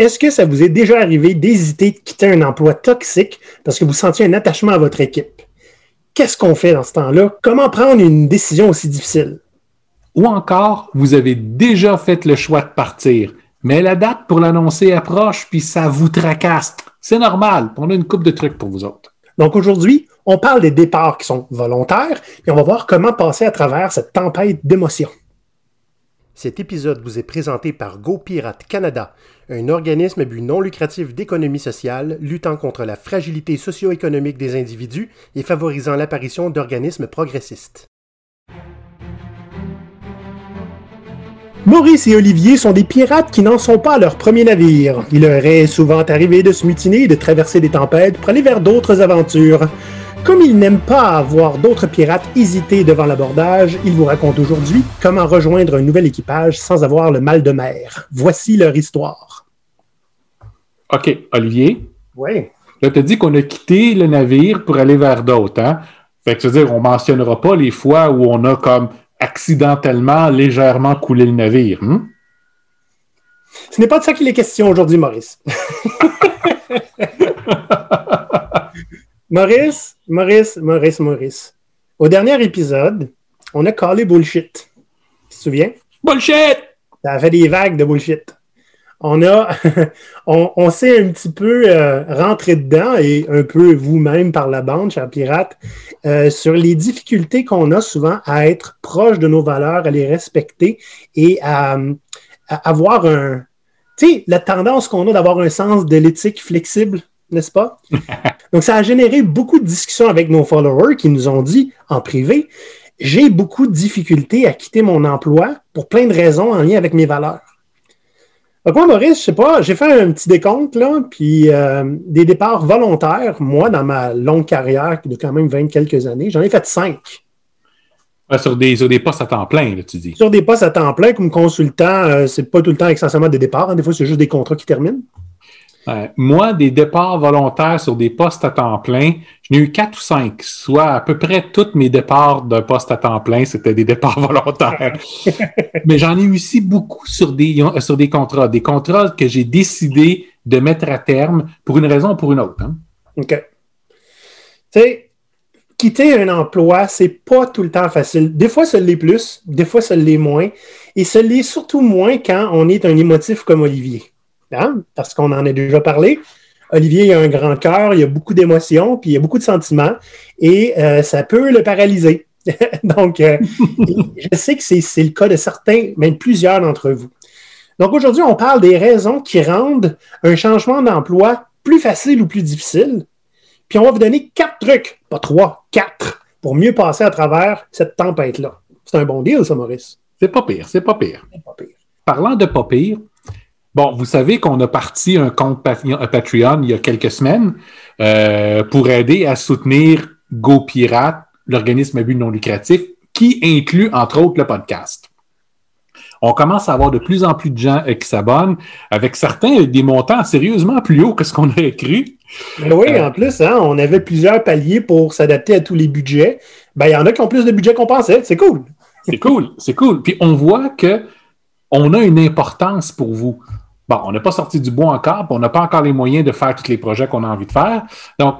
Est-ce que ça vous est déjà arrivé d'hésiter de quitter un emploi toxique parce que vous sentiez un attachement à votre équipe? Qu'est-ce qu'on fait dans ce temps-là? Comment prendre une décision aussi difficile? Ou encore, vous avez déjà fait le choix de partir, mais la date pour l'annoncer approche, puis ça vous tracasse. C'est normal. On a une coupe de trucs pour vous autres. Donc aujourd'hui, on parle des départs qui sont volontaires et on va voir comment passer à travers cette tempête d'émotions. Cet épisode vous est présenté par GoPirate Canada, un organisme à but non lucratif d'économie sociale luttant contre la fragilité socio-économique des individus et favorisant l'apparition d'organismes progressistes. Maurice et Olivier sont des pirates qui n'en sont pas à leur premier navire. Il leur est souvent arrivé de se mutiner et de traverser des tempêtes pour aller vers d'autres aventures. Comme ils n'aiment pas voir d'autres pirates hésiter devant l'abordage, ils vous racontent aujourd'hui comment rejoindre un nouvel équipage sans avoir le mal de mer. Voici leur histoire. OK, Olivier. Oui. Là, tu as dit qu'on a quitté le navire pour aller vers d'autres. Hein? Fait que, dire on mentionnera pas les fois où on a comme accidentellement, légèrement coulé le navire. Hein? Ce n'est pas de ça qu'il est question aujourd'hui, Maurice. Maurice, Maurice, Maurice, Maurice. Au dernier épisode, on a collé bullshit. Tu te souviens? Bullshit! Ça a fait des vagues de bullshit. On a, on, s'est un petit peu euh, rentré dedans et un peu vous-même par la bande, cher pirate, euh, sur les difficultés qu'on a souvent à être proche de nos valeurs, à les respecter et à, à avoir un, tu sais, la tendance qu'on a d'avoir un sens de l'éthique flexible n'est-ce pas? Donc, ça a généré beaucoup de discussions avec nos followers qui nous ont dit en privé, j'ai beaucoup de difficultés à quitter mon emploi pour plein de raisons en lien avec mes valeurs. Donc, moi, Maurice, je sais pas, j'ai fait un petit décompte, là, puis euh, des départs volontaires, moi, dans ma longue carrière de quand même 20 quelques années, j'en ai fait cinq. sur, des, des postes à temps plein, là, tu dis. Sur des postes à temps plein, comme consultant, ce euh, c'est pas tout le temps essentiellement des départs. Hein. des fois, c'est juste des contrats qui terminent moi, des départs volontaires sur des postes à temps plein, j'en ai eu quatre ou cinq, soit à peu près tous mes départs d'un poste à temps plein, c'était des départs volontaires. Mais j'en ai eu aussi beaucoup sur des, sur des contrats, des contrats que j'ai décidé de mettre à terme pour une raison ou pour une autre. Hein. OK. Tu sais, quitter un emploi, c'est pas tout le temps facile. Des fois, ça l'est plus, des fois, ça l'est moins. Et ça l'est surtout moins quand on est un émotif comme Olivier. Hein? parce qu'on en a déjà parlé. Olivier a un grand cœur, il a beaucoup d'émotions, puis il y a beaucoup de sentiments, et euh, ça peut le paralyser. Donc, euh, je sais que c'est le cas de certains, même plusieurs d'entre vous. Donc, aujourd'hui, on parle des raisons qui rendent un changement d'emploi plus facile ou plus difficile. Puis, on va vous donner quatre trucs, pas trois, quatre, pour mieux passer à travers cette tempête-là. C'est un bon deal, ça, Maurice? C'est pas pire, c'est pas pire. Pas pire. Parlant de pas pire, Bon, vous savez qu'on a parti un compte Patreon il y a quelques semaines euh, pour aider à soutenir GoPirate, l'organisme à but non lucratif, qui inclut entre autres le podcast. On commence à avoir de plus en plus de gens euh, qui s'abonnent, avec certains des montants sérieusement plus hauts que ce qu'on a écrit. Ben oui, euh, en plus, hein, on avait plusieurs paliers pour s'adapter à tous les budgets. Ben, il y en a qui ont plus de budget qu'on pensait. C'est cool. C'est cool, c'est cool. Puis on voit que on a une importance pour vous. Bon, on n'a pas sorti du bois encore, on n'a pas encore les moyens de faire tous les projets qu'on a envie de faire. Donc,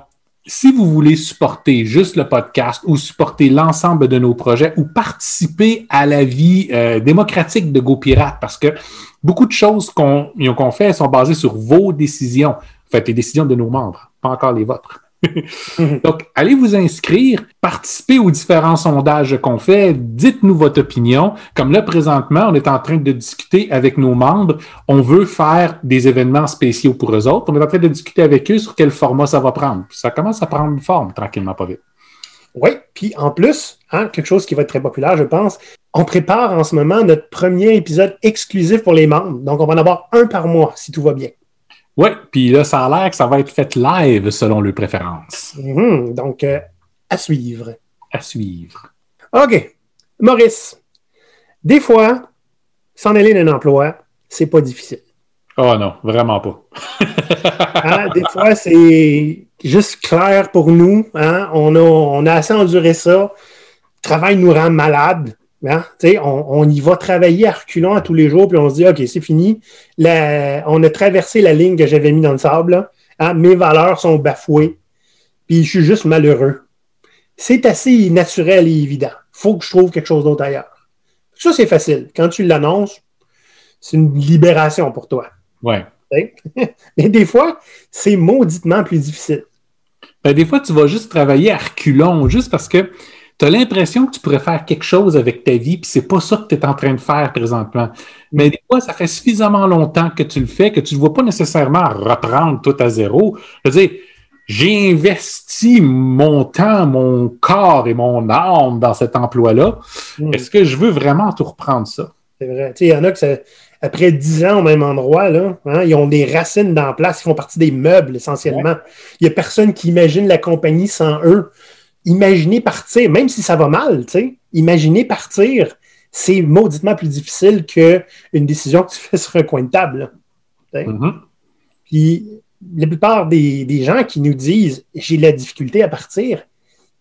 si vous voulez supporter juste le podcast ou supporter l'ensemble de nos projets ou participer à la vie euh, démocratique de GoPirate, parce que beaucoup de choses qu'on fait sont basées sur vos décisions, faites les décisions de nos membres, pas encore les vôtres. Donc, allez vous inscrire, participez aux différents sondages qu'on fait, dites-nous votre opinion. Comme là, présentement, on est en train de discuter avec nos membres. On veut faire des événements spéciaux pour eux autres. On est en train de discuter avec eux sur quel format ça va prendre. Ça commence à prendre une forme tranquillement, pas vite. Oui, puis en plus, hein, quelque chose qui va être très populaire, je pense, on prépare en ce moment notre premier épisode exclusif pour les membres. Donc, on va en avoir un par mois, si tout va bien. Oui, puis là, ça a l'air que ça va être fait live selon leurs préférences. Mhm, donc, euh, à suivre. À suivre. OK. Maurice, des fois, s'en aller d'un emploi, c'est pas difficile. Oh non, vraiment pas. Hein, des fois, c'est juste clair pour nous. Hein? On, a, on a assez enduré ça. Le travail nous rend malade. Hein? On, on, y va travailler à reculons à tous les jours, puis on se dit, OK, c'est fini. on a traversé la ligne que j'avais mis dans le sable. Hein? Mes valeurs sont bafouées, puis je suis juste malheureux. C'est assez naturel et évident. Il faut que je trouve quelque chose d'autre ailleurs. Ça, c'est facile. Quand tu l'annonces, c'est une libération pour toi. Ouais. Mais des fois, c'est mauditement plus difficile. Ben, des fois, tu vas juste travailler à reculons, juste parce que tu as l'impression que tu pourrais faire quelque chose avec ta vie, puis c'est pas ça que tu es en train de faire présentement. Mais des fois, ça fait suffisamment longtemps que tu le fais que tu ne vois pas nécessairement reprendre tout à zéro. Je veux dire, j'ai investi mon temps, mon corps et mon âme dans cet emploi-là. Hmm. Est-ce que je veux vraiment tout reprendre ça? C'est vrai. Il y en a que après dix ans au même endroit, là, hein, ils ont des racines dans la place, ils font partie des meubles essentiellement. Il n'y a personne qui imagine la compagnie sans eux imaginer partir, même si ça va mal, imaginer partir, c'est mauditement plus difficile qu'une décision que tu fais sur un coin de table. Mm-hmm. Puis la plupart des, gens qui nous disent j'ai la difficulté à partir,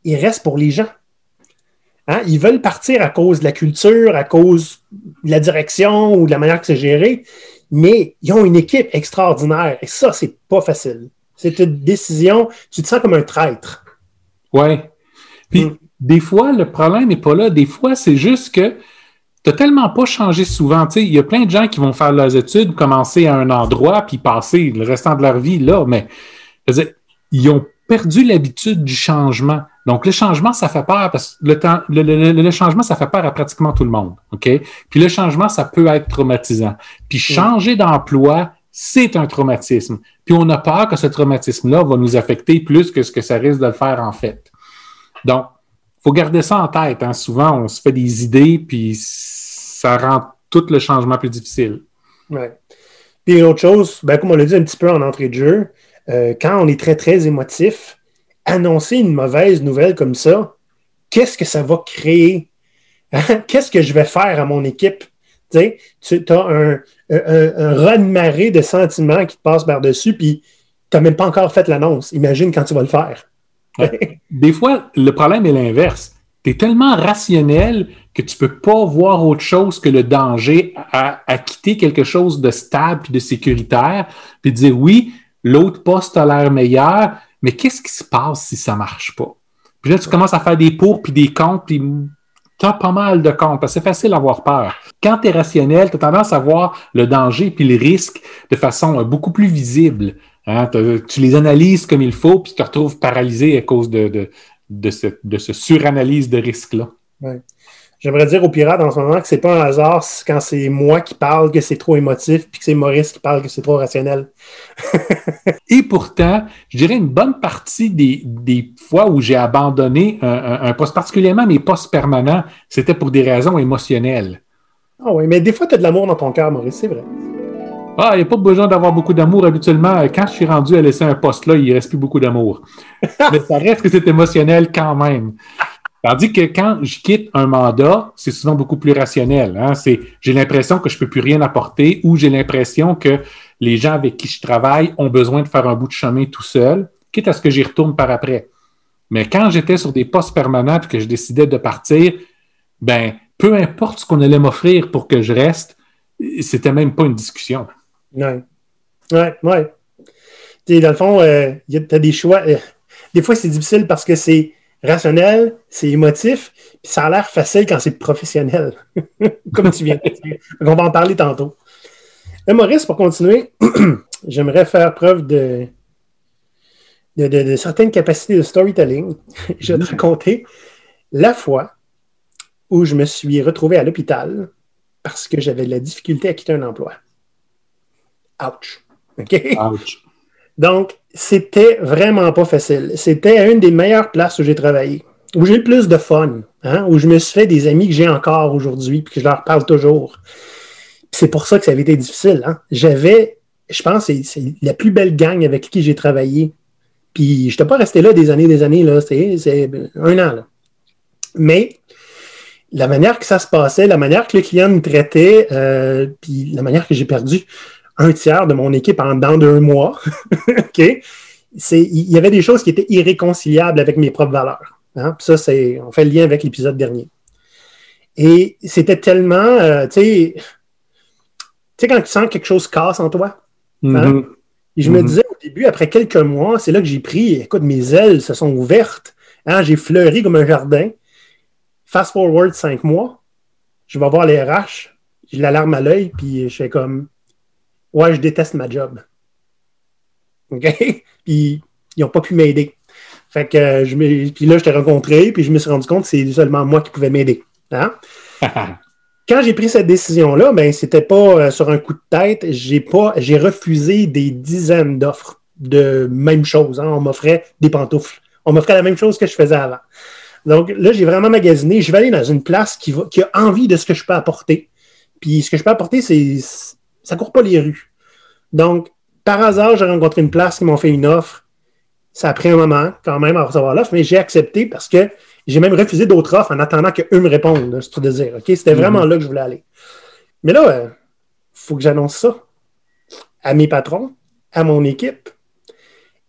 ils restent pour les gens. Hein? Ils veulent partir à cause de la culture, à cause de la direction ou de la manière que c'est géré, mais ils ont une équipe extraordinaire et ça, c'est pas facile. C'est une décision, tu te sens comme un traître. Oui. Puis, mm. des fois, le problème n'est pas là. Des fois, c'est juste que tu n'as tellement pas changé souvent. Il y a plein de gens qui vont faire leurs études, commencer à un endroit, puis passer le restant de leur vie là. Mais, ils ont perdu l'habitude du changement. Donc, le changement, ça fait peur parce que le, temps, le, changement, ça fait peur à pratiquement tout le monde. OK? Puis le changement, ça peut être traumatisant. Puis mm. changer d'emploi, c'est un traumatisme. Puis on a peur que ce traumatisme-là va nous affecter plus que ce que ça risque de le faire en fait. Donc, il faut garder ça en tête. Hein. Souvent, on se fait des idées, puis ça rend tout le changement plus difficile. Oui. Puis une autre chose, ben, comme on l'a dit un petit peu en entrée de jeu, euh, quand on est très, très émotif, annoncer une mauvaise nouvelle comme ça, qu'est-ce que ça va créer? qu'est-ce que je vais faire à mon équipe? Tu as un, un, de sentiments qui te passent par-dessus, puis tu n'as même pas encore fait l'annonce. Imagine quand tu vas le faire. Des fois, le problème est l'inverse. Tu es tellement rationnel que tu ne peux pas voir autre chose que le danger à, quitter quelque chose de stable et de sécuritaire, puis dire oui, l'autre poste a l'air meilleur, mais qu'est-ce qui se passe si ça ne marche pas? Puis là, tu commences à faire des pour puis des comptes, puis tu as pas mal de comptes, parce que c'est facile d'avoir peur. Quand tu es rationnel, tu as tendance à voir le danger puis le risque de façon beaucoup plus visible. Hein, tu les analyses comme il faut, puis tu te retrouves paralysé à cause de, de, ce, de ce suranalyse de risque-là. J'aimerais dire aux pirates en ce moment que c'est pas un hasard quand c'est moi qui parle que c'est trop émotif, puis que c'est Maurice qui parle que c'est trop rationnel. Et pourtant, je dirais une bonne partie des, des fois où j'ai abandonné un, poste, particulièrement mes postes permanents, c'était pour des raisons émotionnelles. Ah oui, mais des fois, tu as de l'amour dans ton cœur, Maurice, c'est vrai. Ah, il n'y a pas besoin d'avoir beaucoup d'amour habituellement. Quand je suis rendu à laisser un poste là, il ne reste plus beaucoup d'amour. Mais ça reste que c'est émotionnel quand même. Tandis que quand je quitte un mandat, c'est souvent beaucoup plus rationnel. Hein. C'est, j'ai l'impression que je ne peux plus rien apporter ou j'ai l'impression que les gens avec qui je travaille ont besoin de faire un bout de chemin tout seul, quitte à ce que j'y retourne par après. Mais quand j'étais sur des postes permanents et que je décidais de partir, ben, peu importe ce qu'on allait m'offrir pour que je reste, c'était même pas une discussion. Oui. Oui, oui. Dans le fond, euh, tu as des choix. Euh, des fois, c'est difficile parce que c'est rationnel, c'est émotif, puis ça a l'air facile quand c'est professionnel, comme tu viens de dire. On va en parler tantôt. Mais Maurice, pour continuer, j'aimerais faire preuve de, de, certaines capacités de storytelling. je vais te raconter la fois où je me suis retrouvé à l'hôpital parce que j'avais de la difficulté à quitter un emploi. Ouch. OK? Ouch. Donc, c'était vraiment pas facile. C'était une des meilleures places où j'ai travaillé, où j'ai eu plus de fun, hein, où je me suis fait des amis que j'ai encore aujourd'hui, puis que je leur parle toujours. C'est pour ça que ça avait été difficile. Hein. J'avais, je pense, c'est la plus belle gang avec qui j'ai travaillé. Puis, je n'étais pas resté là des années des années, là. C'est un an, là. Mais, la manière que ça se passait, la manière que le client me traitait, euh, puis la manière que j'ai perdu un tiers de mon équipe en dedans d'un mois. OK? Il y avait des choses qui étaient irréconciliables avec mes propres valeurs. Hein? ça, c'est, on fait le lien avec l'épisode dernier. Et c'était tellement, euh, tu sais, tu sais, quand tu sens que quelque chose casse en toi. hein? Mhm. Et je me Mhm. disais au début, après quelques mois, c'est là que j'ai pris, écoute, mes ailes se sont ouvertes. hein, j'ai fleuri comme un jardin. Fast forward cinq mois, je vais voir les RH, j'ai la larme à l'œil, puis je fais comme, ouais, je déteste ma job. OK? Puis ils n'ont pas pu m'aider. Fait que euh, je me- puis là, je t'ai rencontré, puis je me suis rendu compte que c'est seulement moi qui pouvais m'aider. Hein? Quand j'ai pris cette décision-là, ben, c'était pas euh, sur un coup de tête. J'ai pas, j'ai refusé des dizaines d'offres de même chose. hein. On m'offrait des pantoufles. On m'offrait la même chose que je faisais avant. Donc là, j'ai vraiment magasiné. Je vais aller dans une place qui, va, qui a envie de ce que je peux apporter. Puis ce que je peux apporter, c'est ça court pas les rues. Donc, par hasard, j'ai rencontré une place qui m'ont fait une offre. Ça a pris un moment quand même à recevoir l'offre, mais j'ai accepté parce que j'ai même refusé d'autres offres en attendant qu'eux me répondent, là, c'est pour te dire. C'était vraiment là que je voulais aller. Mais là, il faut que j'annonce ça à mes patrons, à mon équipe.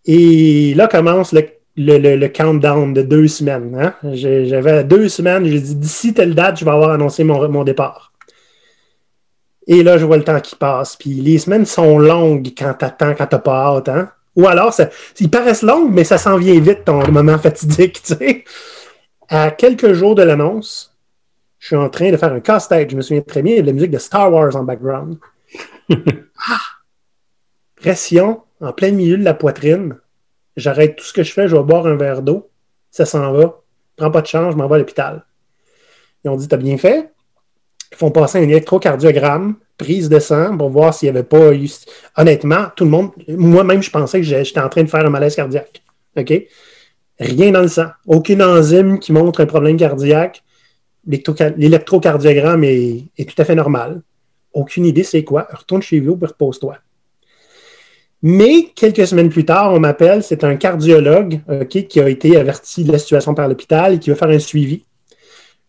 Et là commence le, le- le- le countdown de deux semaines. hein? J'avais deux semaines, j'ai dit d'ici telle date, je vais avoir annoncé mon, mon départ. Et là, je vois le temps qui passe. Puis les semaines sont longues quand t'attends, quand t'as pas hâte. Hein? Ou alors, ça, ils paraissent longues, mais ça s'en vient vite, ton moment fatidique. Tu sais. À quelques jours de l'annonce, je suis en train de faire un casse-tête. Je me souviens très bien, il y de la musique de Star Wars en background. Ah! Pression en plein milieu de la poitrine. J'arrête tout ce que je fais, je vais boire un verre d'eau. Ça s'en va. Prends pas de chance, je m'en vais à l'hôpital. Ils ont dit T'as bien fait Ils font passer un électrocardiogramme, prise de sang pour voir s'il n'y avait pas eu. Honnêtement, tout le monde, moi-même, je pensais que j'étais en train de faire un malaise cardiaque. OK? Rien dans le sang. Aucune enzyme qui montre un problème cardiaque. L'électroca- L'électrocardiogramme est, tout à fait normal. Aucune idée c'est quoi. Retourne chez vous et repose-toi. Mais quelques semaines plus tard, on m'appelle, c'est un cardiologue qui a été averti de la situation par l'hôpital et qui va faire un suivi.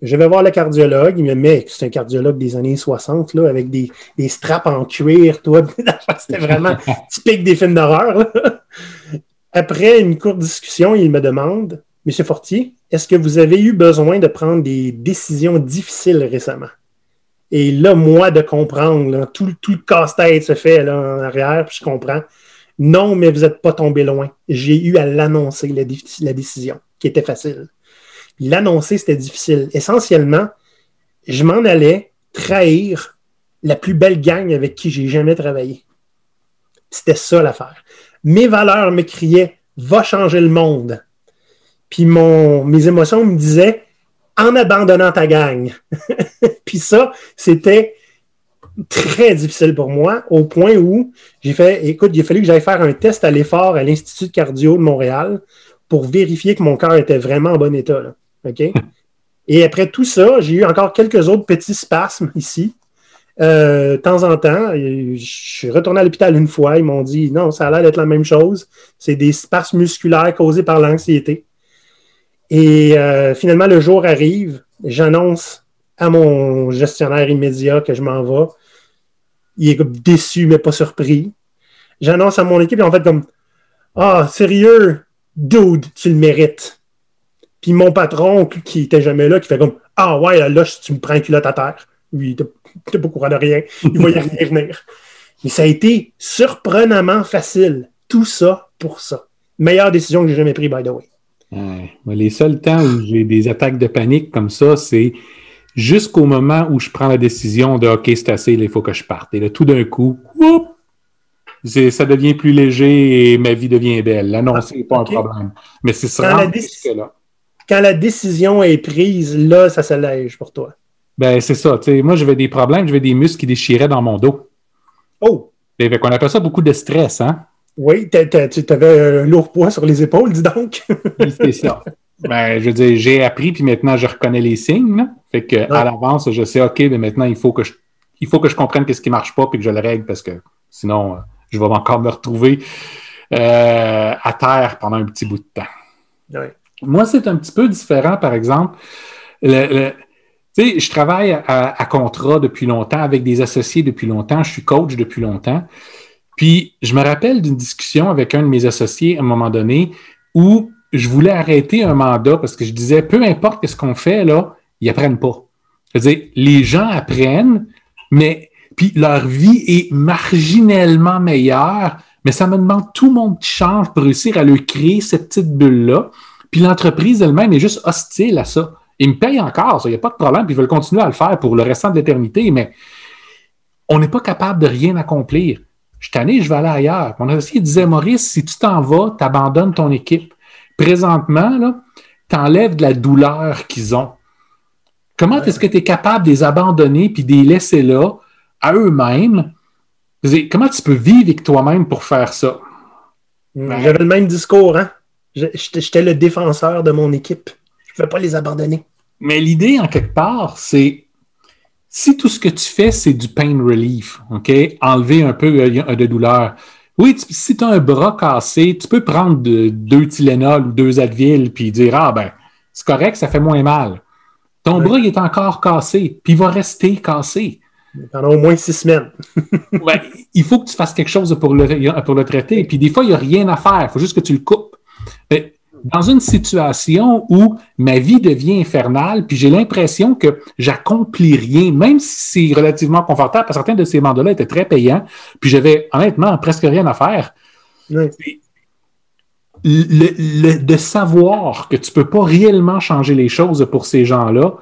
Je vais voir le cardiologue, il me met, c'est un cardiologue des années 60, là, avec des, des straps en cuir, toi. C'était vraiment typique des films d'horreur. Après une courte discussion, il me demande, Monsieur Fortier, est-ce que vous avez eu besoin de prendre des décisions difficiles récemment? Et là, moi, de comprendre, là, tout, tout le casse-tête se fait là, en arrière, puis je comprends. Non, mais vous n'êtes pas tombé loin. J'ai eu à l'annoncer, la décision, qui était facile. L'annoncer, c'était difficile. Essentiellement, je m'en allais trahir la plus belle gang avec qui j'ai jamais travaillé. C'était ça l'affaire. Mes valeurs me criaient va changer le monde. Puis mon, mes émotions me disaient en abandonnant ta gang. Puis ça, c'était très difficile pour moi, au point où j'ai fait, écoute, il a fallu que j'aille faire un test à l'effort à l'Institut de cardio de Montréal pour vérifier que mon cœur était vraiment en bon état. OK? Et après tout ça, j'ai eu encore quelques autres petits spasmes ici. Euh, temps en temps, je suis retourné à l'hôpital une fois. Ils m'ont dit non, ça a l'air d'être la même chose. C'est des spasmes musculaires causés par l'anxiété. Et euh, finalement, le jour arrive. J'annonce à mon gestionnaire immédiat que je m'en vais. Il est déçu, mais pas surpris. J'annonce à mon équipe, et en fait, comme Ah, sérieux, dude, tu le mérites. Puis mon patron, qui était jamais là, qui fait comme Ah ouais, là, là tu me prends un culotte à terre. Lui, il pas au courant de rien. Il voyait rien venir. Mais ça a été surprenamment facile. Tout ça pour ça. Meilleure décision que j'ai jamais prise, by the way. Ouais. Mais Les seuls temps où j'ai des attaques de panique comme ça, c'est jusqu'au moment où je prends la décision de OK, c'est assez, là, il faut que je parte. Et là, tout d'un coup, whoop, ça devient plus léger et ma vie devient belle. L'annoncer n'est pas ok. un problème. Mais c'est Quand la vraiment déc- jusque-là. Quand la décision est prise, là, ça s'allège pour toi. Ben, c'est ça. moi, j'avais des problèmes, j'avais des muscles qui déchiraient dans mon dos. Oh! Fait qu'on appelle ça beaucoup de stress, hein? Oui, tu avais un lourd poids sur les épaules, dis donc. C'est ça. Ben, je veux dire, j'ai appris, puis maintenant, je reconnais les signes. là. Fait que, à l'avance, je sais, OK, mais maintenant, il faut que je, il faut que je comprenne qu'est-ce qui marche pas, puis que je le règle, parce que sinon, euh, je vais encore me retrouver euh, à terre pendant un petit bout de temps. Ouais. Moi, c'est un petit peu différent, par exemple. Je travaille à, contrat depuis longtemps, avec des associés depuis longtemps, je suis coach depuis longtemps. Puis, je me rappelle d'une discussion avec un de mes associés à un moment donné où je voulais arrêter un mandat parce que je disais, peu importe ce qu'on fait, là, ils apprennent pas. C'est-à-dire, les gens apprennent, mais puis leur vie est marginellement meilleure, mais ça me demande tout le monde qui change pour réussir à leur créer cette petite bulle-là. Puis l'entreprise elle-même est juste hostile à ça. Ils me payent encore, il n'y a pas de problème, puis ils veulent continuer à le faire pour le restant de l'éternité, mais on n'est pas capable de rien accomplir. Je suis tanné, je vais aller ailleurs. Mon associé disait, Maurice, si tu t'en vas, tu abandonnes ton équipe. Présentement, tu enlèves de la douleur qu'ils ont. Comment est-ce que tu es capable de les abandonner puis de les laisser là, à eux-mêmes? Comment tu peux vivre avec toi-même pour faire ça? J'avais le même discours, hein? J'étais le défenseur de mon équipe. Je ne veux pas les abandonner. Mais l'idée, en quelque part, c'est si tout ce que tu fais, c'est du pain relief, OK? Enlever un peu euh, de douleur. Oui, si tu as un bras cassé, tu peux prendre deux Tylenol ou deux Advil puis dire Ah, ben, c'est correct, ça fait moins mal. Ton bras, il est encore cassé, puis il va rester cassé. Pendant au moins six semaines. ben, il faut que tu fasses quelque chose pour le, pour le traiter. Puis des fois, il n'y a rien à faire. Il faut juste que tu le coupes. Ben, dans une situation où ma vie devient infernale, puis j'ai l'impression que j'accomplis rien, même si c'est relativement confortable, parce que certains de ces mandats-là étaient très payants, puis j'avais honnêtement presque rien à faire. Le, de savoir que tu ne peux pas réellement changer les choses pour ces gens-là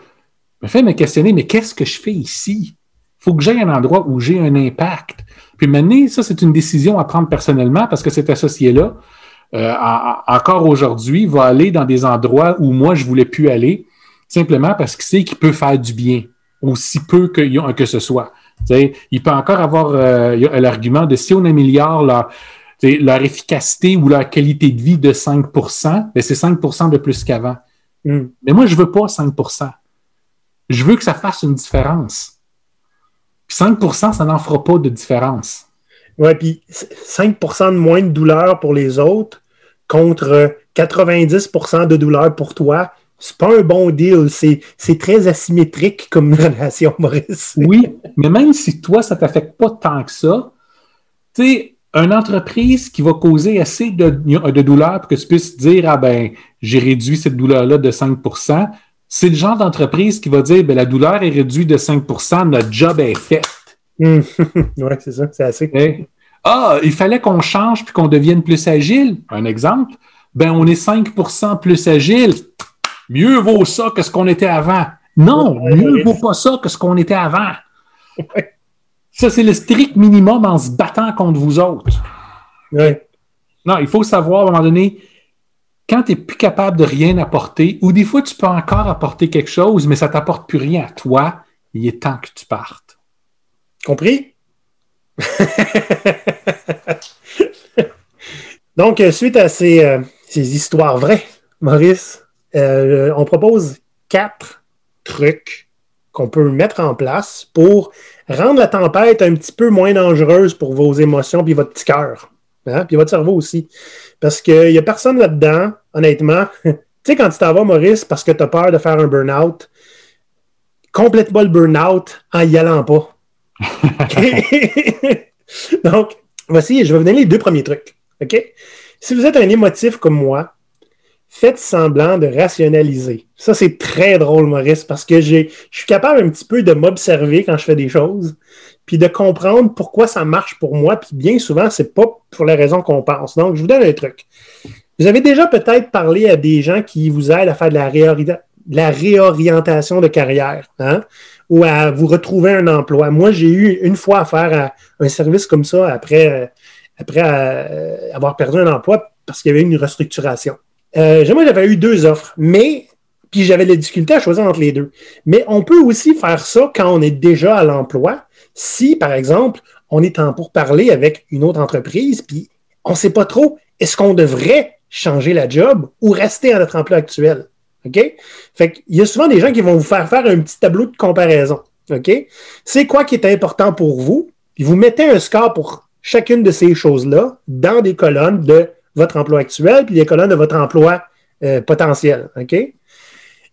me fait me questionner, mais qu'est-ce que je fais ici? Il faut que j'aille un endroit où j'ai un impact. Puis maintenant, ça, c'est une décision à prendre personnellement parce que cet associé-là, euh, encore aujourd'hui, va aller dans des endroits où moi, je ne voulais plus aller, simplement parce qu'il sait qu'il peut faire du bien, aussi peu que, que ce soit. il peut encore avoir euh, l'argument de si on améliore leur, leur efficacité ou leur qualité de vie de 5% ben c'est 5% de plus qu'avant. Hmm. Mais moi, je ne veux pas 5% Je veux que ça fasse une différence. Puis 5% ça n'en fera pas de différence. Oui, puis 5% de moins de douleur pour les autres contre 90% de douleur pour toi, c'est pas un bon deal. C'est très asymétrique comme relation, Maurice. oui, mais même si toi, ça t'affecte pas tant que ça, tu sais, une entreprise qui va causer assez de, douleur pour que tu puisses dire Ah ben, j'ai réduit cette douleur-là de 5% c'est le genre d'entreprise qui va dire ben, la douleur est réduite de 5% notre job est fait. oui, c'est ça, c'est assez. Ah, il fallait qu'on change puis qu'on devienne plus agile. Un exemple, ben on est 5% plus agile. Mieux vaut ça que ce qu'on était avant. Non, mieux vaut pas ça que ce qu'on était avant. Ça, c'est le strict minimum en se battant contre vous autres. Non, il faut savoir à un moment donné, quand tu n'es plus capable de rien apporter, ou des fois tu peux encore apporter quelque chose, mais ça ne t'apporte plus rien à toi, il est temps que tu partes. Donc, euh, suite à euh, ces, histoires vraies, Maurice, euh, on propose quatre trucs qu'on peut mettre en place pour rendre la tempête un petit peu moins dangereuse pour vos émotions puis votre petit cœur. Hein, puis votre cerveau aussi. Parce qu'il n'y a personne là-dedans, honnêtement. tu sais, quand tu t'en vas, Maurice, parce que tu as peur de faire un burn-out, complète pas le burn-out en y allant pas. Donc, voici, je vais vous donner les deux premiers trucs. OK? Si vous êtes un émotif comme moi, faites semblant de rationaliser. Ça, c'est très drôle, Maurice, parce que je suis capable un petit peu de m'observer quand je fais des choses, puis de comprendre pourquoi ça marche pour moi, puis bien souvent, c'est pas pour la raison qu'on pense. Donc, je vous donne un truc. Vous avez déjà peut-être parlé à des gens qui vous aident à faire de la, la réorientation de carrière. Hein? Ou à vous retrouver un emploi. Moi, j'ai eu une fois à faire un service comme ça après, euh, après euh, avoir perdu un emploi parce qu'il y avait une restructuration. Euh, j'avais eu deux offres, mais puis j'avais la difficulté à choisir entre les deux. Mais on peut aussi faire ça quand on est déjà à l'emploi. Si, par exemple, on est en pourparler avec une autre entreprise, puis on ne sait pas trop, est-ce qu'on devrait changer la job ou rester à notre emploi actuel? OK? Fait qu'il y a souvent des gens qui vont vous faire faire un petit tableau de comparaison. OK? C'est quoi qui est important pour vous? Puis vous mettez un score pour chacune de ces choses-là dans des colonnes de votre emploi actuel puis des colonnes de votre emploi euh, potentiel. OK?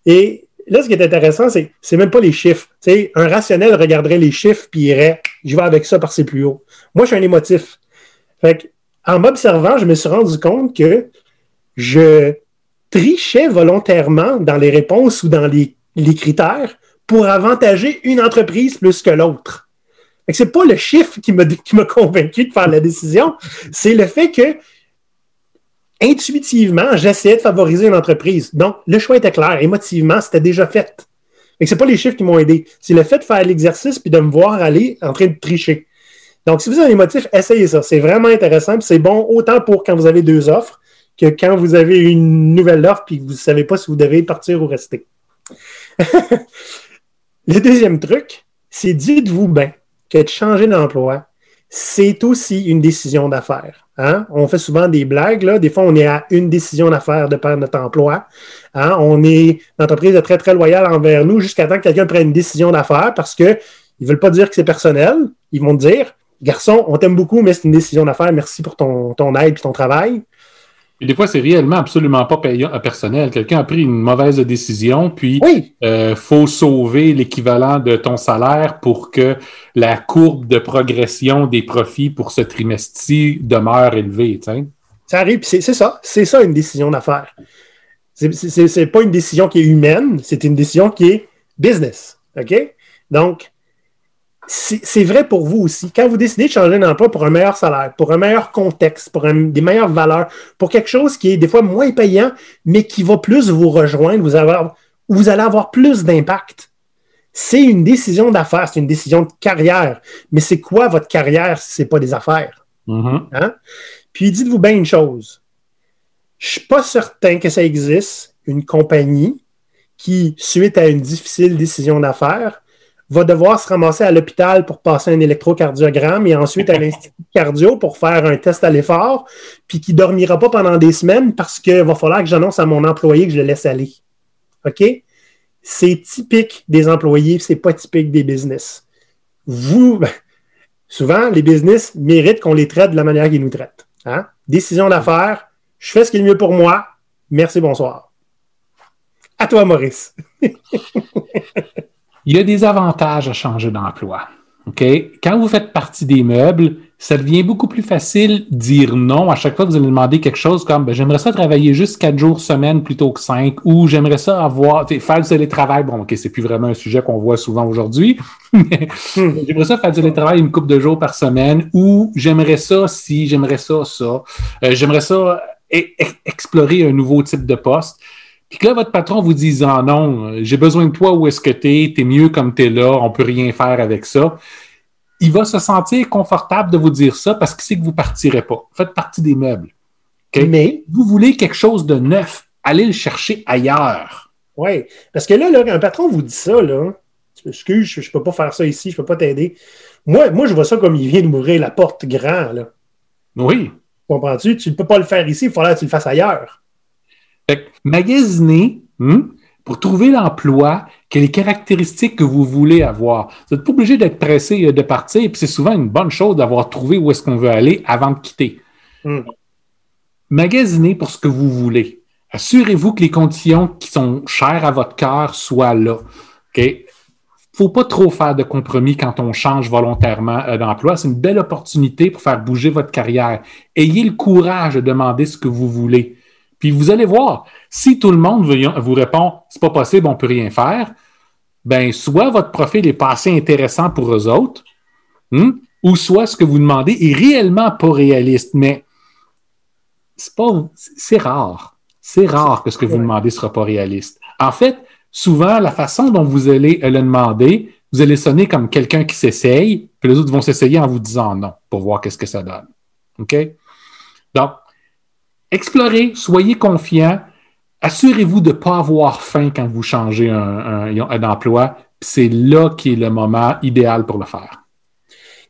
Et là, ce qui est intéressant, c'est c'est même pas les chiffres. un rationnel regarderait les chiffres puis irait je vais avec ça parce plus haut. Moi, je suis un émotif. Fait que, en m'observant, je me suis rendu compte que je trichait volontairement dans les réponses ou dans les, critères pour avantager une entreprise plus que l'autre. Ce n'est pas le chiffre qui m'a convaincu de faire la décision, c'est le fait que intuitivement, j'essayais de favoriser une entreprise. Donc, le choix était clair. Émotivement, c'était déjà fait. Ce n'est pas les chiffres qui m'ont aidé. C'est le fait de faire l'exercice puis de me voir aller en train de tricher. Donc, si vous avez un émotif, essayez ça. C'est vraiment intéressant. C'est bon autant pour quand vous avez deux offres que quand vous avez une nouvelle offre puis vous ne savez pas si vous devez partir ou rester. le deuxième truc, c'est dites-vous bien que de changer d'emploi, c'est aussi une décision d'affaires. Hein? On fait souvent des blagues. Là. Des fois, on est à une décision d'affaires de perdre notre emploi. Hein? On est une entreprise très, très loyale envers nous jusqu'à temps que quelqu'un prenne une décision d'affaires parce qu'ils ne veulent pas dire que c'est personnel. Ils vont dire Garçon, on t'aime beaucoup, mais c'est une décision d'affaires. Merci pour ton, ton aide et ton travail. Et des fois, c'est réellement absolument pas payant, euh, personnel. Quelqu'un a pris une mauvaise décision, puis il euh, faut sauver l'équivalent de ton salaire pour que la courbe de progression des profits pour ce trimestre-ci demeure élevée. Ça arrive, c'est ça. C'est ça une décision d'affaires. C'est pas une décision qui est humaine, c'est une décision qui est business. OK? Donc, c'est vrai pour vous aussi. Quand vous décidez de changer d'emploi pour un meilleur salaire, pour un meilleur contexte, pour des meilleures valeurs, pour quelque chose qui est des fois moins payant, mais qui va plus vous rejoindre, vous, avoir, vous allez avoir plus d'impact. C'est une décision d'affaires, c'est une décision de carrière. Mais c'est quoi votre carrière si ce n'est pas des affaires? Mm-hmm. Hein? Puis dites-vous bien une chose. Je ne suis pas certain que ça existe, une compagnie qui, suite à une difficile décision d'affaires, va devoir se ramasser à l'hôpital pour passer un électrocardiogramme et ensuite à l'Institut cardio pour faire un test à l'effort, puis qui ne dormira pas pendant des semaines parce qu'il va falloir que j'annonce à mon employé que je le laisse aller. OK? C'est typique des employés, c'est pas typique des business. Vous, souvent, les business méritent qu'on les traite de la manière qu'ils nous traitent. Hein? Décision d'affaires, je fais ce qui est le mieux pour moi. Merci, bonsoir. À toi, Maurice. Il y a des avantages à changer d'emploi. Quand vous faites partie des meubles, ça devient beaucoup plus facile de dire non à chaque fois que vous allez demander quelque chose comme ben, j'aimerais ça travailler juste quatre jours semaine plutôt que cinq ou j'aimerais ça avoir faire du télétravail. Bon, OK, c'est plus vraiment un sujet qu'on voit souvent aujourd'hui. j'aimerais ça faire du télétravail une couple de jours par semaine ou j'aimerais ça si, j'aimerais ça, ça. Euh, j'aimerais ça e-, e-, explorer un nouveau type de poste. Puis que là, votre patron vous dit ah non, j'ai besoin de toi où est-ce que tu es, tu es mieux comme tu es là, on peut rien faire avec ça. Il va se sentir confortable de vous dire ça parce qu'il sait que vous ne partirez pas. Faites partie des meubles. Mais vous voulez quelque chose de neuf, allez le chercher ailleurs. Oui, parce que là, là, un patron vous dit ça, là, excuse, je ne peux pas faire ça ici, je ne peux pas t'aider. Moi, moi, je vois ça comme il vient de m'ouvrir la porte grand. Là. Oui. Comprends-tu? Tu ne peux pas le faire ici, il faudra que tu le fasses ailleurs. Fait magasiner hmm, pour trouver l'emploi, quelles les caractéristiques que vous voulez avoir. Vous n'êtes pas obligé d'être pressé euh, de partir, puis c'est souvent une bonne chose d'avoir trouvé où est-ce qu'on veut aller avant de quitter. Hmm. Magasinez pour ce que vous voulez. Assurez-vous que les conditions qui sont chères à votre cœur soient là. Il ne faut pas trop faire de compromis quand on change volontairement euh, d'emploi. C'est une belle opportunité pour faire bouger votre carrière. Ayez le courage de demander ce que vous voulez. Puis vous allez voir, si tout le monde vous répond c'est pas possible, on peut rien faire, ben soit votre profil est pas assez intéressant pour eux autres, hmm, ou soit ce que vous demandez est réellement pas réaliste. Mais c'est pas, c'est rare. C'est rare que ce que vous demandez sera pas réaliste. En fait, souvent, la façon dont vous allez le demander, vous allez sonner comme quelqu'un qui s'essaye, puis les autres vont s'essayer en vous disant non pour voir qu'est-ce que ça donne. OK? Donc, explorez, soyez confiant. Assurez-vous de ne pas avoir faim quand vous changez un, un, emploi. C'est là qui est le moment idéal pour le faire.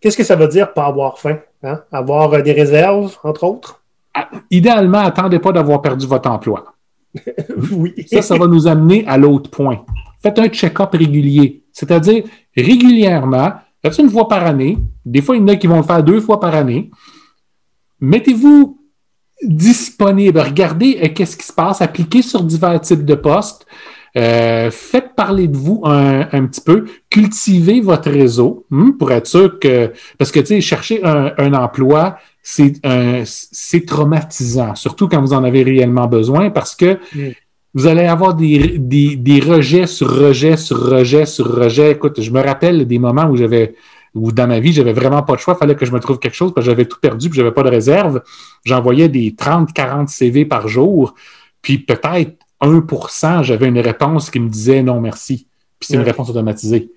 Qu'est-ce que ça veut dire pas avoir faim? Hein? Avoir euh, des réserves, entre autres? Ah, idéalement, attendez pas d'avoir perdu votre emploi. oui. Ça, ça va nous amener à l'autre point. Faites un check-up régulier. C'est-à-dire, régulièrement, faites une fois par année. Des fois, il y en a qui vont le faire deux fois par année. Mettez-vous disponible. Regardez euh, qu'est-ce qui se passe, appliquez sur divers types de postes. Euh, faites parler de vous un, petit peu, cultivez votre réseau hmm, pour être sûr que, parce que tu sais, chercher un, emploi, c'est traumatisant, surtout quand vous en avez réellement besoin, parce que Vous allez avoir des, des, des rejets sur rejets sur rejets sur rejets. Écoute, je me rappelle des moments où j'avais où dans ma vie, j'avais vraiment pas de choix, il fallait que je me trouve quelque chose parce que j'avais tout perdu, puis j'avais pas de réserve. J'envoyais des 30, 40 CV par jour, puis peut-être 1% j'avais une réponse qui me disait non merci. Puis c'est une réponse automatisée.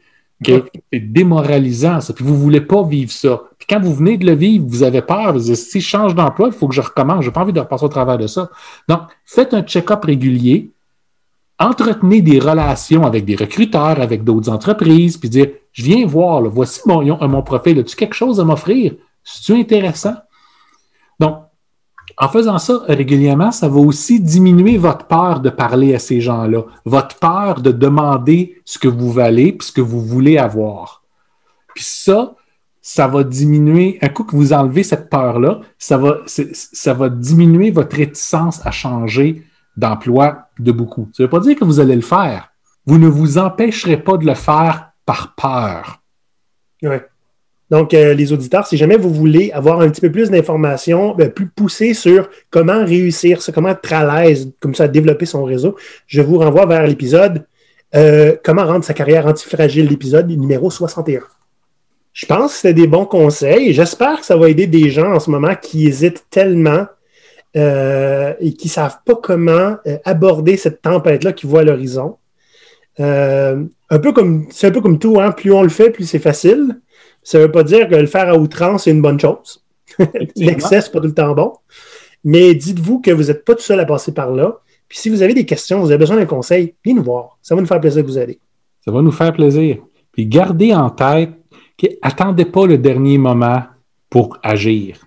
C'est démoralisant, ça. Puis vous voulez pas vivre ça. Puis quand vous venez de le vivre, vous avez peur. Vous dites, si je change d'emploi, il faut que je recommence. J'ai pas envie de repasser au travers de ça. Donc, faites un check-up régulier. Entretenez des relations avec des recruteurs, avec d'autres entreprises, puis dire, je viens voir, voici mon, mon profil. As-tu quelque chose à m'offrir? C'est-tu intéressant? Donc, en faisant ça régulièrement, ça va aussi diminuer votre peur de parler à ces gens-là, votre peur de demander ce que vous valez puis ce que vous voulez avoir. Puis ça, ça va diminuer, un coup que vous enlevez cette peur-là, ça va, ça va diminuer votre réticence à changer d'emploi de beaucoup. Ça ne veut pas dire que vous allez le faire. Vous ne vous empêcherez pas de le faire par peur. Oui. Donc, euh, les auditeurs, si jamais vous voulez avoir un petit peu plus d'informations, ben, plus poussées sur comment réussir comment être à l'aise, comme ça, développer son réseau, je vous renvoie vers l'épisode euh, Comment rendre sa carrière antifragile, l'épisode numéro 61. Je pense que c'était des bons conseils. J'espère que ça va aider des gens en ce moment qui hésitent tellement euh, et qui ne savent pas comment aborder cette tempête-là qui voit à l'horizon. un peu comme c'est un peu comme tout, hein? plus on le fait, plus c'est facile. Ça ne veut pas dire que le faire à outrance, c'est une bonne chose. L'excès, n'est pas tout le temps bon. Mais dites-vous que vous n'êtes pas tout seul à passer par là. Puis si vous avez des questions, vous avez besoin d'un conseil, venez nous voir. Ça va nous faire plaisir de vous aider. Ça va nous faire plaisir. Puis gardez en tête qu'attendez pas le dernier moment pour agir.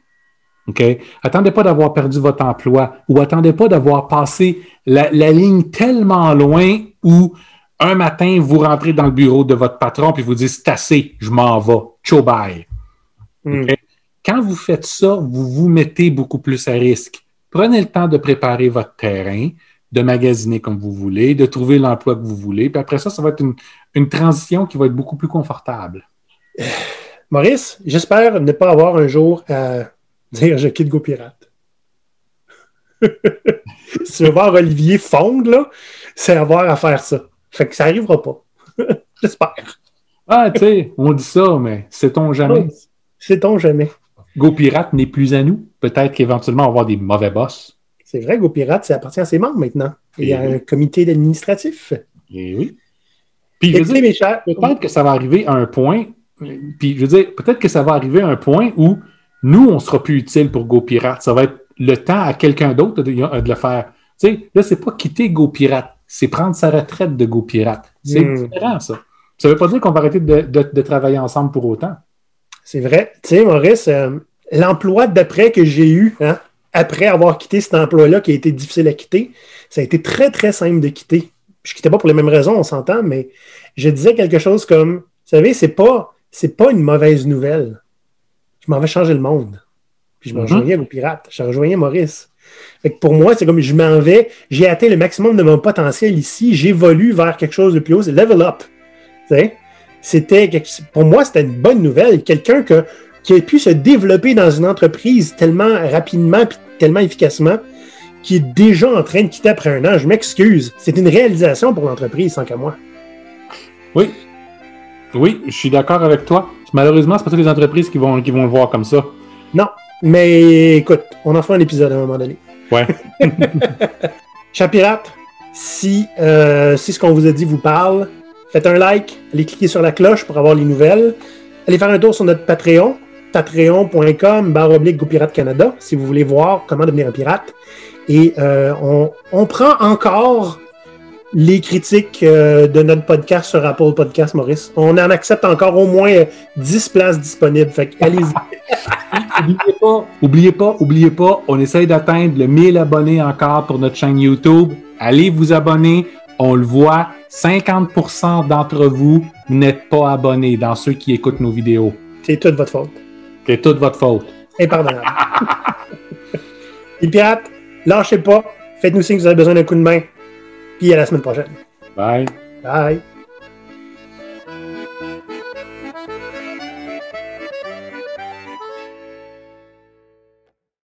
OK? Attendez pas d'avoir perdu votre emploi ou attendez pas d'avoir passé la, la, ligne tellement loin où un matin, vous rentrez dans le bureau de votre patron puis vous dites c'est assez, je m'en vais, ciao bye. Hmm. Quand vous faites ça, vous vous mettez beaucoup plus à risque. Prenez le temps de préparer votre terrain, de magasiner comme vous voulez, de trouver l'emploi que vous voulez. Puis après ça, ça va être une, transition qui va être beaucoup plus confortable. Maurice, j'espère ne pas avoir un jour à dire je quitte GoPirate. si tu veux voir Olivier fondre, c'est avoir à faire ça. Fait que ça n'arrivera pas. J'espère. Ah, tu sais, on dit ça, mais sait-on jamais? sait-on jamais? GoPirate n'est plus à nous. Peut-être qu'éventuellement, on va avoir des mauvais boss. C'est vrai, GoPirate, ça appartient à ses membres maintenant. il y a eh un comité administratif. Et eh oui. Puis, je veux dire, peut-être que ça va arriver à un point, puis je veux dire, peut-être que ça va arriver à un point où nous, on sera plus utile pour GoPirate. Ça va être le temps à quelqu'un d'autre de, le faire. Tu sais, là, c'est pas quitter GoPirate c'est prendre sa retraite de Go Pirate. C'est hmm. différent, ça. Ça ne veut pas dire qu'on va arrêter de, travailler ensemble pour autant. C'est vrai. Tu sais, Maurice, euh, l'emploi d'après que j'ai eu, hein, après avoir quitté cet emploi-là qui a été difficile à quitter, ça a été très, très simple de quitter. Je ne quittais pas pour les mêmes raisons, on s'entend, mais je disais quelque chose comme, vous savez, c'est pas, c'est pas une mauvaise nouvelle. Je m'en vais changer le monde. Puis je me mm-hmm. rejoignais aux pirates. Je rejoignais Maurice pour moi, c'est comme je m'en vais, j'ai atteint le maximum de mon potentiel ici, j'évolue vers quelque chose de plus haut, c'est level up. C'était, pour moi, c'était une bonne nouvelle. Quelqu'un qui a pu se développer dans une entreprise tellement rapidement et tellement efficacement, qui est déjà en train de quitter après un an. Je m'excuse. C'est une réalisation pour l'entreprise, sans qu'à moi. Oui. Oui, je suis d'accord avec toi. Malheureusement, c'est pas toutes les entreprises qui vont, qui vont le voir comme ça. Non. Mais écoute, on en fera un épisode à un moment donné. Ouais. Chapirate, si, euh, si ce qu'on vous a dit vous parle, faites un like, allez cliquer sur la cloche pour avoir les nouvelles. Allez faire un tour sur notre Patreon, patreon.com barre oblique Canada, si vous voulez voir comment devenir un pirate. Et euh, on, on, prend encore les critiques euh, de notre podcast sur Apple Podcast, Maurice. On en accepte encore au moins 10 places disponibles. Fait allez-y. oubliez pas, oubliez pas, oubliez pas, on essaye d'atteindre le 1000 abonnés encore pour notre chaîne YouTube. Allez vous abonner. On le voit, 50% d'entre vous n'êtes pas abonnés dans ceux qui écoutent nos vidéos. C'est toute votre faute. C'est toute votre faute. Impardonnable. Les pirates, lâchez pas. Faites-nous signe que vous avez besoin d'un coup de main. Puis à la semaine prochaine. Bye. Bye.